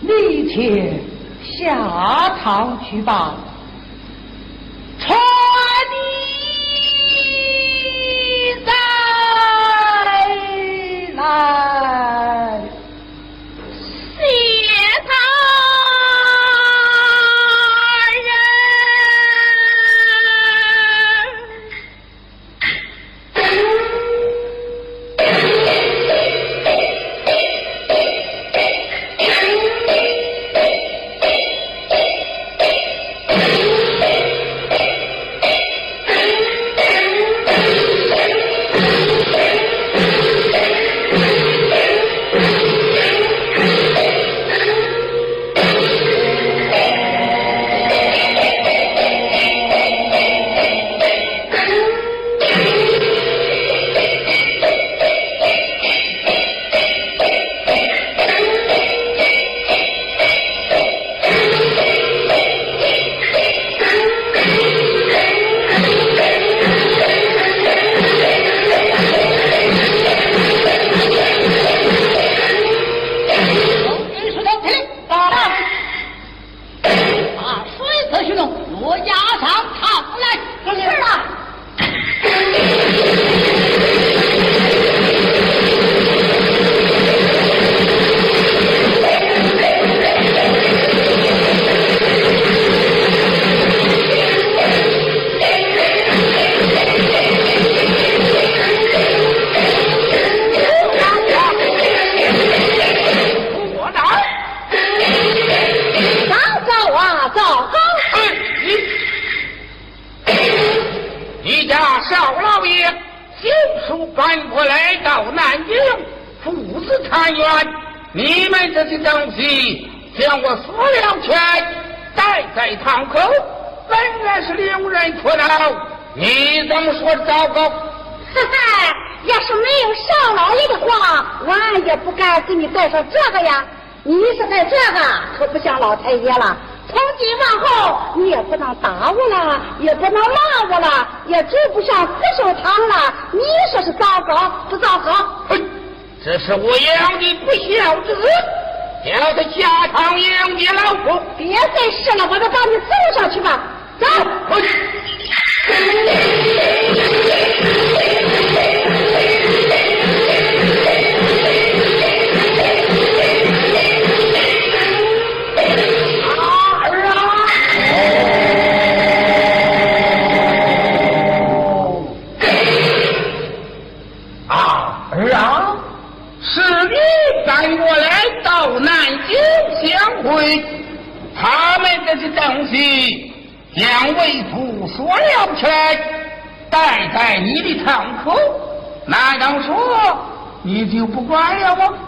你且下堂去吧。在来。老太爷了。从今往后，你也不能打我了，也不能骂我了，也住不上福寿堂了。你说是糟糕不糟糕？哼，这是我养的不孝之子，叫他下堂养你老婆。别再试了，我就把你送上去吧。走。就不管了我？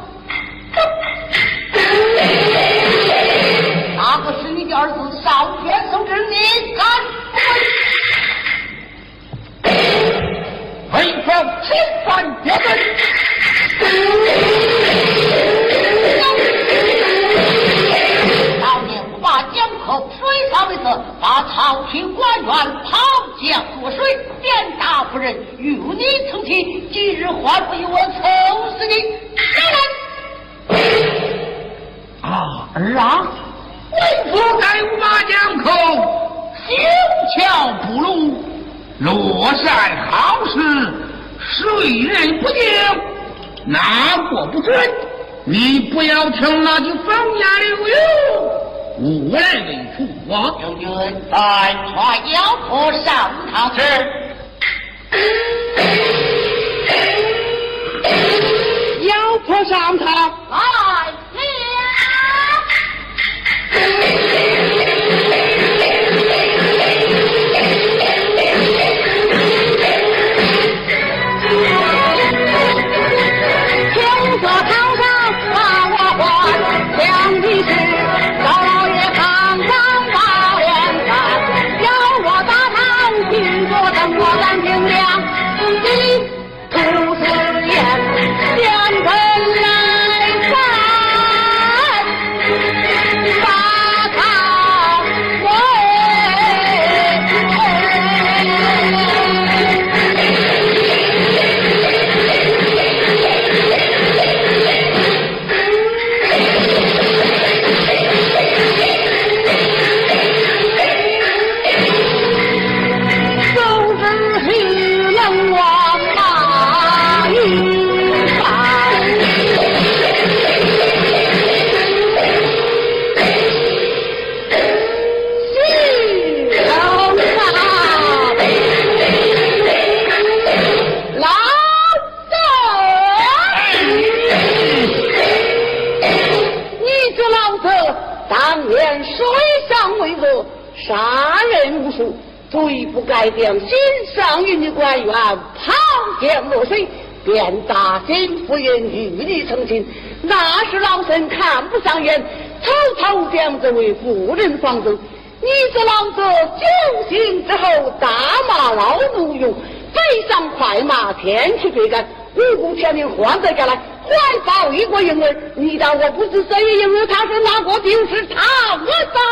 将这位妇人放走。你这老者酒醒之后大骂老奴用，飞上快马前去追赶，无故前面换得下来，怀抱一个婴儿。你当我不知这一婴儿他是哪个？就是他，我当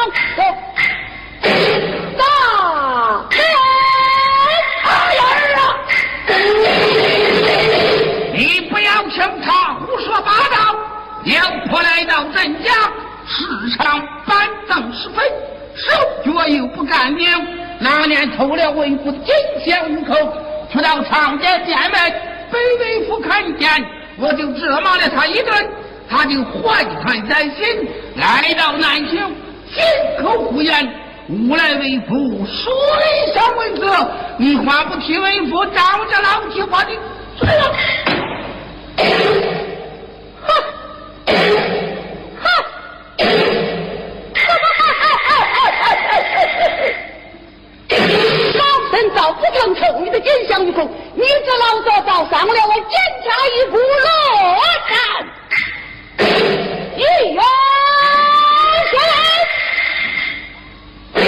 大。你不要听他胡说八道。妖婆来到镇家，时常板凳时分，手脚又不干净。那年偷了为父金钱五口，去到长家店门，被为父看见，我就责骂了他一顿，他就怀恨在心，来到南京，信口胡言。吾来为父，水上为子。你话不听为父，照着老提话的。哼，哼，老身早不成仇，你的奸相一空，你这老早早上了，我检查一副落战，一元神，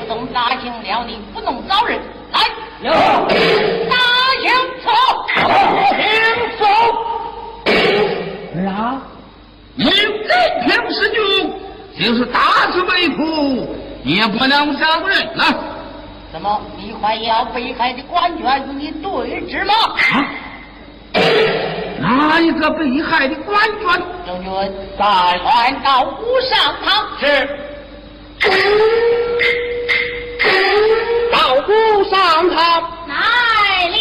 不懂大刑了你，不能招人来，有大刑走，请走。啊！因任凭是君，就是打死为父，也不能招人了。怎么你还要被害的官员与你对峙吗？啊！哪一个被害的官员？将军，再传到无上堂。是到无上堂。来了。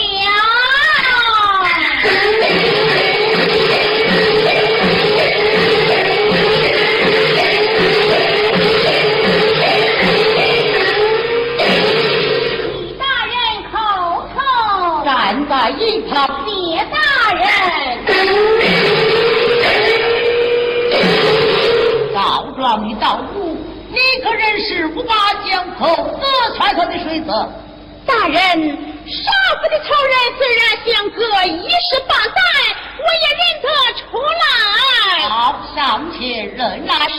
站在一旁，谢大人。告状的到府，你可认识五八江口德传他的水泽？大人，杀父的仇人虽然相隔一十八载，我也认得出来。好，上前认那是。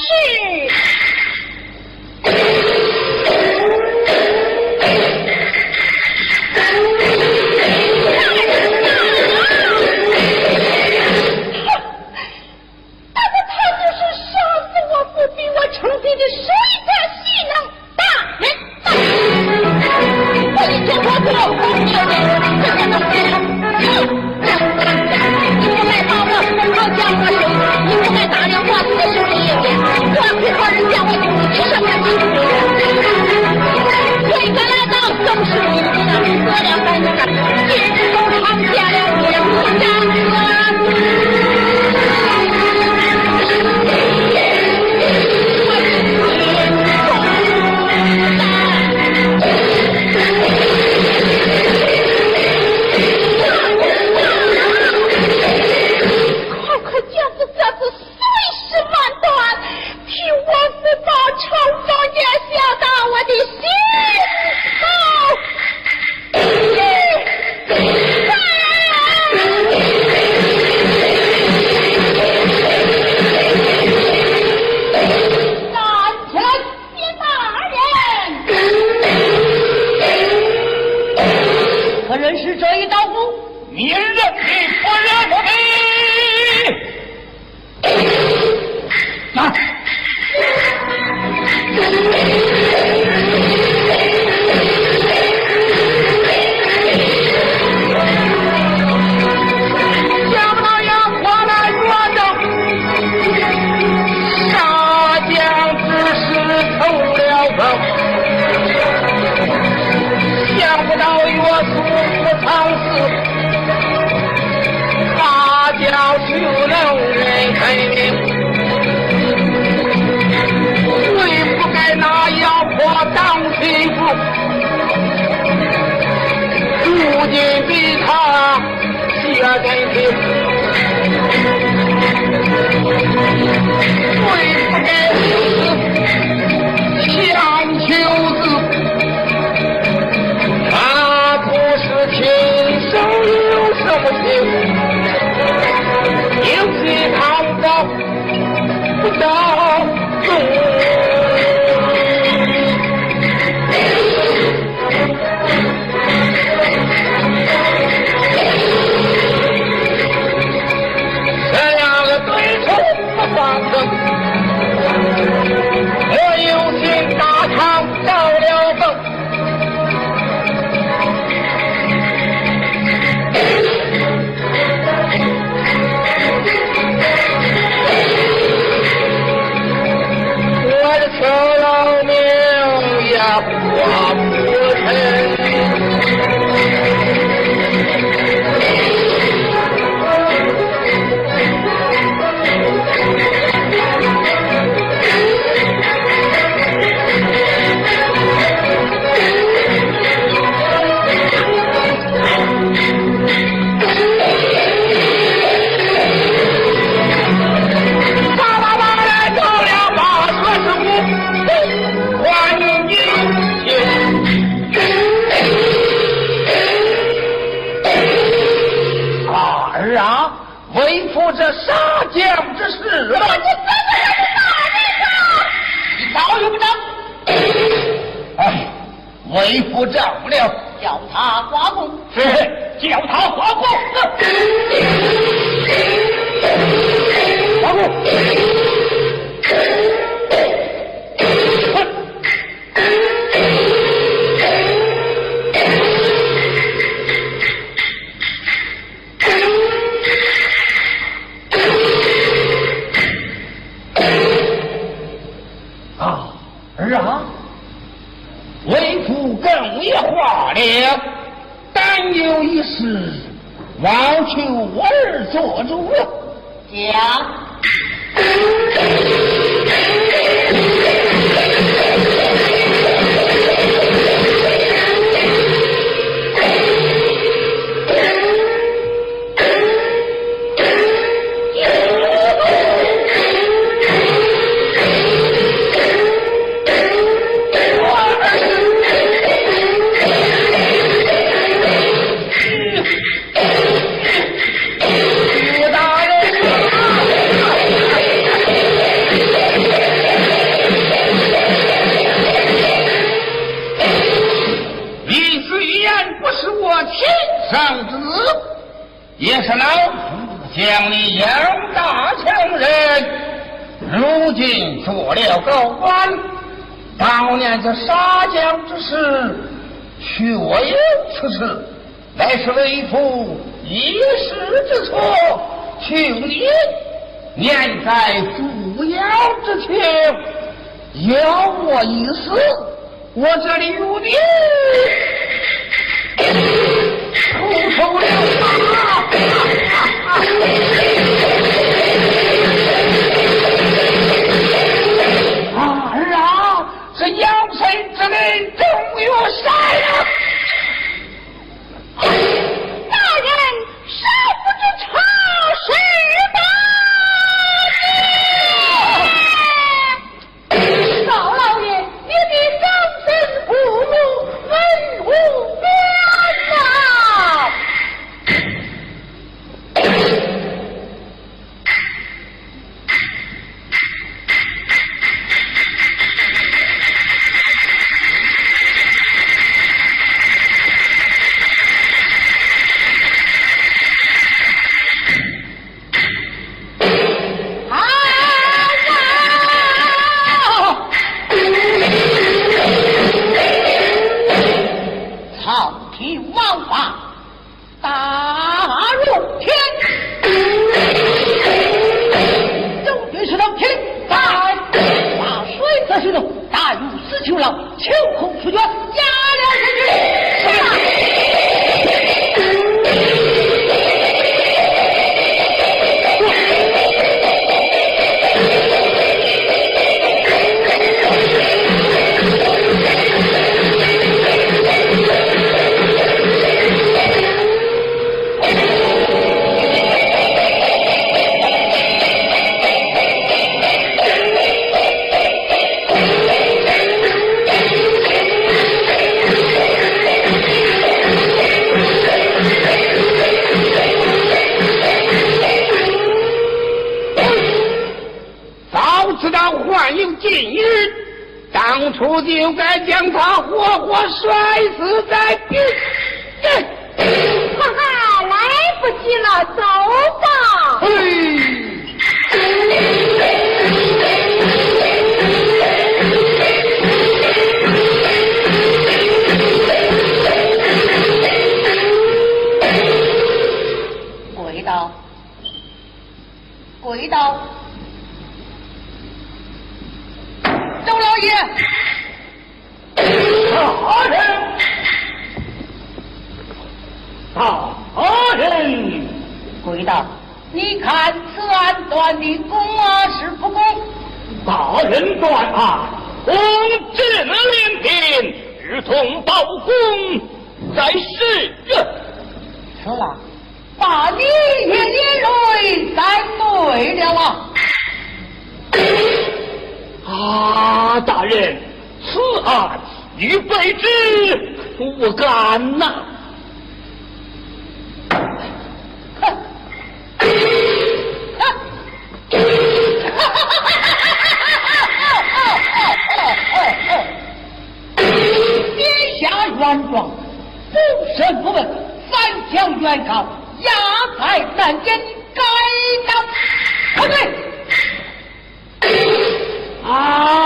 为父一时之错请你念在主要之情饶我一死我这里入地出手了。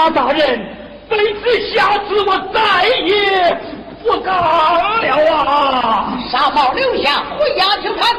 马，大人，卑职下次我再也不敢了啊！沙帽留下，回衙听看。